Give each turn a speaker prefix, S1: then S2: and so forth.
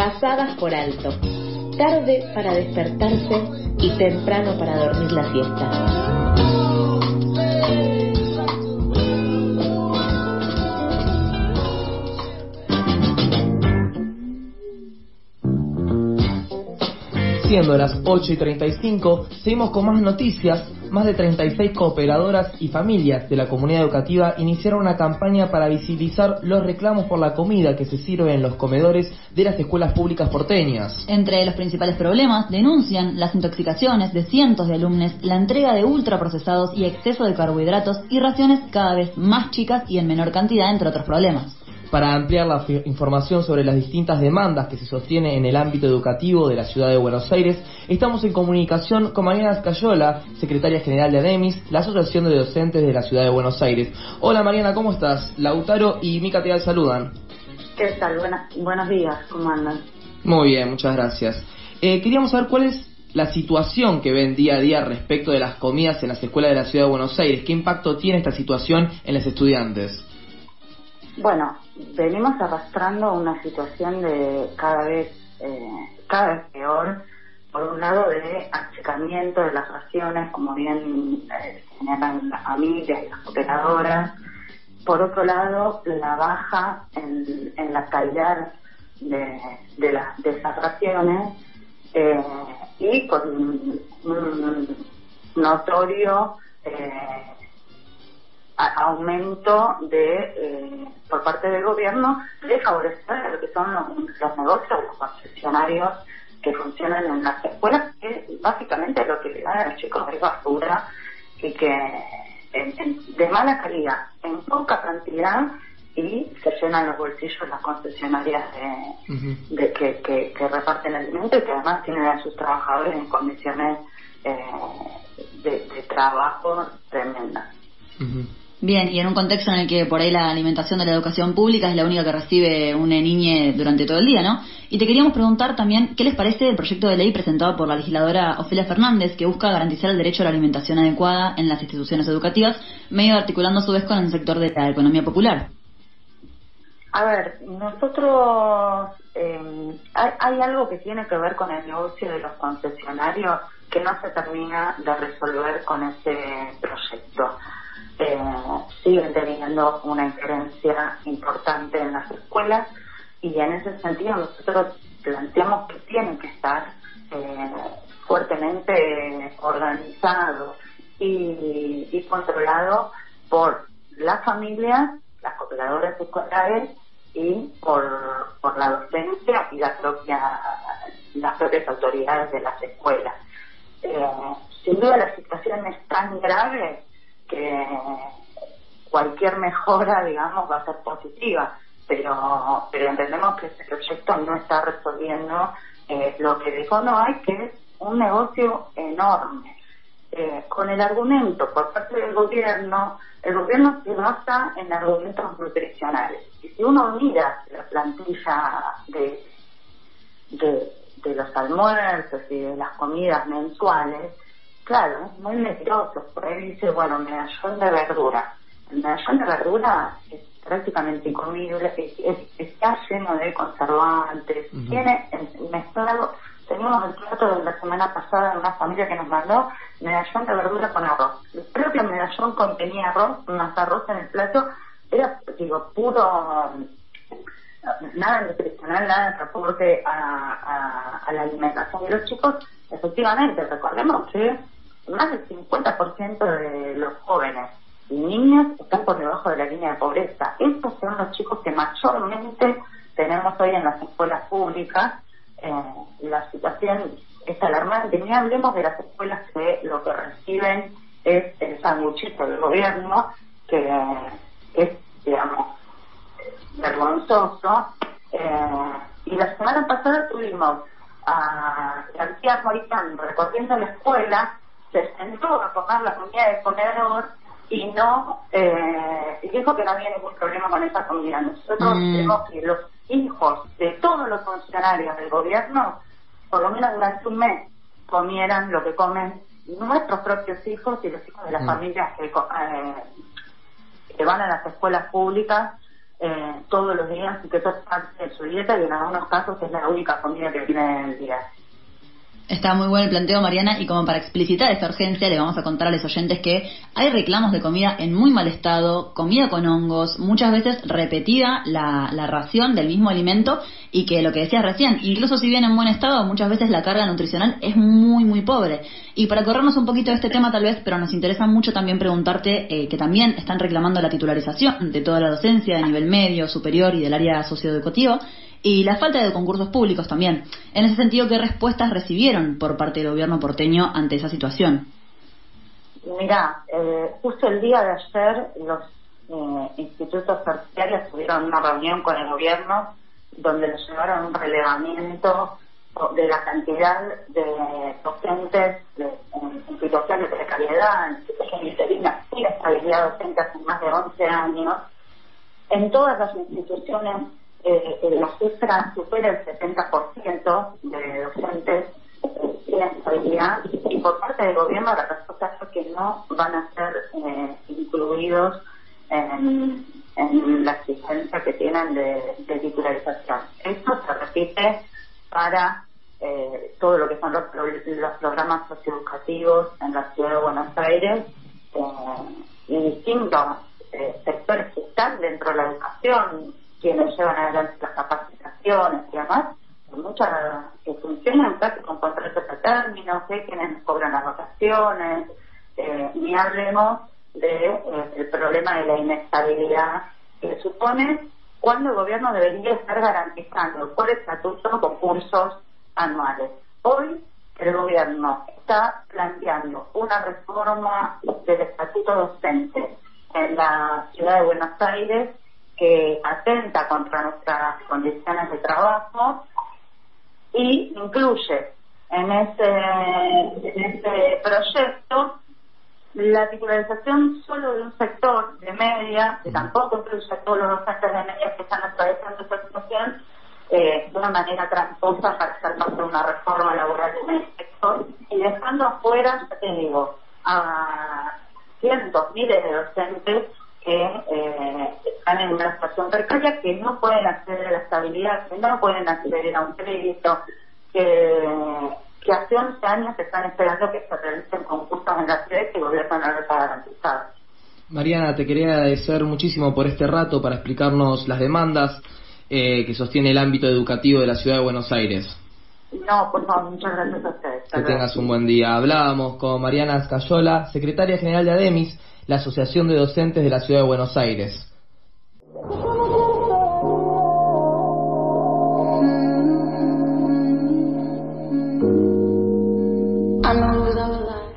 S1: pasadas por alto, tarde para despertarse y temprano para dormir la siesta.
S2: Siendo las 8 y 35, seguimos con más noticias. Más de 36 cooperadoras y familias de la comunidad educativa iniciaron una campaña para visibilizar los reclamos por la comida que se sirve en los comedores de las escuelas públicas porteñas.
S3: Entre los principales problemas, denuncian las intoxicaciones de cientos de alumnos, la entrega de ultraprocesados y exceso de carbohidratos y raciones cada vez más chicas y en menor cantidad, entre otros problemas.
S2: Para ampliar la información sobre las distintas demandas que se sostienen en el ámbito educativo de la ciudad de Buenos Aires, estamos en comunicación con Mariana Escayola, secretaria general de ADEMIS, la Asociación de Docentes de la ciudad de Buenos Aires. Hola Mariana, ¿cómo estás? Lautaro y Mica te saludan.
S4: ¿Qué tal? buenos días, ¿cómo andan?
S2: Muy bien, muchas gracias. Eh, queríamos saber cuál es la situación que ven día a día respecto de las comidas en las escuelas de la ciudad de Buenos Aires. ¿Qué impacto tiene esta situación en los estudiantes?
S4: Bueno, venimos arrastrando una situación de cada vez, eh, cada vez peor, por un lado de achicamiento de las raciones, como bien eh, señalan las familias y las operadoras, por otro lado la baja en, la calidad de, de, esas raciones. Eh, y con un, notorio eh, aumento de eh, por parte del gobierno de favorecer lo que son los, negocios, los concesionarios que funcionan en las escuelas, que básicamente lo que le dan a los chicos es basura y que de mala calidad, en poca cantidad y se llenan los bolsillos las concesionarias de, que, que, reparten alimento y que además tienen a sus trabajadores en condiciones eh, de, trabajo tremendas.
S3: Bien, y en un contexto en el que por ahí la alimentación de la educación pública es la única que recibe una niña durante todo el día, ¿no? Y te queríamos preguntar también qué les parece el proyecto de ley presentado por la legisladora Ofelia Fernández que busca garantizar el derecho a la alimentación adecuada en las instituciones educativas, medio articulando a su vez con el sector de la economía popular.
S4: A ver, nosotros eh, hay, hay algo que tiene que ver con el negocio de los concesionarios que no se termina de resolver con ese proyecto eh, siguen teniendo una injerencia importante en las escuelas y en ese sentido nosotros planteamos que tienen que estar eh, fuertemente organizados y, y controlados por las familias, las cooperadoras escolares y por, por la docencia y la propia, las propias autoridades de las escuelas. Eh, sin duda la situación es tan grave que cualquier mejora, digamos, va a ser positiva, pero, pero entendemos que este proyecto no está resolviendo eh, lo que de fondo hay, que es un negocio enorme. Eh, con el argumento por parte del gobierno, el gobierno se basa en argumentos nutricionales. Y si uno mira la plantilla de, de, de los almuerzos y de las comidas mensuales, Claro, es muy mentiroso. Por ahí dice, bueno, medallón de verdura. El medallón de verdura es prácticamente incomible, está lleno de conservantes, tiene mezclado, teníamos el plato de la semana pasada de una familia que nos mandó medallón de verdura con arroz. El propio medallón contenía arroz, más arroz en el plato, era, digo, puro, nada nutricional, nada de reporte a, a la alimentación de los chicos Efectivamente, recordemos que más del 50% de los jóvenes y niños están por debajo de la línea de pobreza. Estos son los chicos que mayormente tenemos hoy en las escuelas públicas. Eh, la situación es alarmante. Ni hablemos de las escuelas que lo que reciben es el sanguchito del gobierno, que, es, digamos, vergonzoso. Eh, y la semana pasada tuvimos a García Moritán recorriendo la escuela, se sentó a comer la comida del comedor y no eh, dijo que no había ningún problema con esa comida. Nosotros mm. que los hijos de todos los funcionarios del gobierno, por lo menos durante un mes, comieran lo que comen nuestros propios hijos y los hijos de las mm. familias que, eh, que van a las escuelas públicas eh, todos los días y que eso es parte de su dieta y en algunos casos es la única comida que tienen en el día.
S3: Está muy bueno el planteo, Mariana, y como para explicitar esta urgencia, le vamos a contar a los oyentes que hay reclamos de comida en muy mal estado, comida con hongos, muchas veces repetida la, la ración del mismo alimento, y que lo que decías recién, incluso si viene en buen estado, muchas veces la carga nutricional es muy, muy pobre. Y para corrernos un poquito de este tema tal vez, pero nos interesa mucho también preguntarte eh, que también están reclamando la titularización de toda la docencia de nivel medio, superior y del área socioeducativa, y la falta de concursos públicos también. En ese sentido, ¿qué respuestas recibieron por parte del gobierno porteño ante esa situación?
S4: Mira, eh, justo el día de ayer los eh, institutos terciarios tuvieron una reunión con el gobierno donde les llevaron un relevamiento de la cantidad de docentes en, situación de precariedad, en situación de estabilidad docente hace más de 11 años. En todas las instituciones eh, la cifra supera el 70% de docentes eh, sin estabilidad y por parte del gobierno la respuesta es que no van a ser eh, incluidos en, la exigencia que tienen de, titularización. Esto se repite para eh, todo lo que son los, los, programas socioeducativos en la ciudad de Buenos Aires y distintos sectores que están dentro de la educación, quienes llevan adelante las capacitaciones y demás, muchas que funcionan casi con contratos a términos, ¿eh? quienes cobran las vacaciones, eh, ni hablemos del de, eh, problema de la inestabilidad que supone cuando el gobierno debería estar garantizando por estatuto concursos anuales. Hoy el gobierno está planteando una reforma del estatuto docente en la ciudad de Buenos Aires que atenta contra nuestras condiciones de trabajo y incluye en ese, en ese proyecto la titularización solo de un sector de media, que tampoco incluye a todos los docentes de media que están atravesando esta situación, eh, de una manera tramposa para hacer parte de una reforma laboral en el sector y dejando afuera, ya te digo, a cientos, miles de docentes que eh, están en una situación precaria, que no pueden acceder a la estabilidad, que no pueden acceder a un crédito, que, que hace 11 años están esperando que se realicen concursos en la ciudad y que el gobierno no les ha garantizado.
S2: Mariana, te quería agradecer muchísimo por este rato para explicarnos las demandas eh, que sostiene el ámbito educativo de la ciudad de Buenos Aires.
S4: No, por favor, muchas gracias a
S2: Que tengas un buen día. Hablábamos con Mariana Escayola, secretaria general de ADEMIS, la Asociación de Docentes de la Ciudad de Buenos Aires.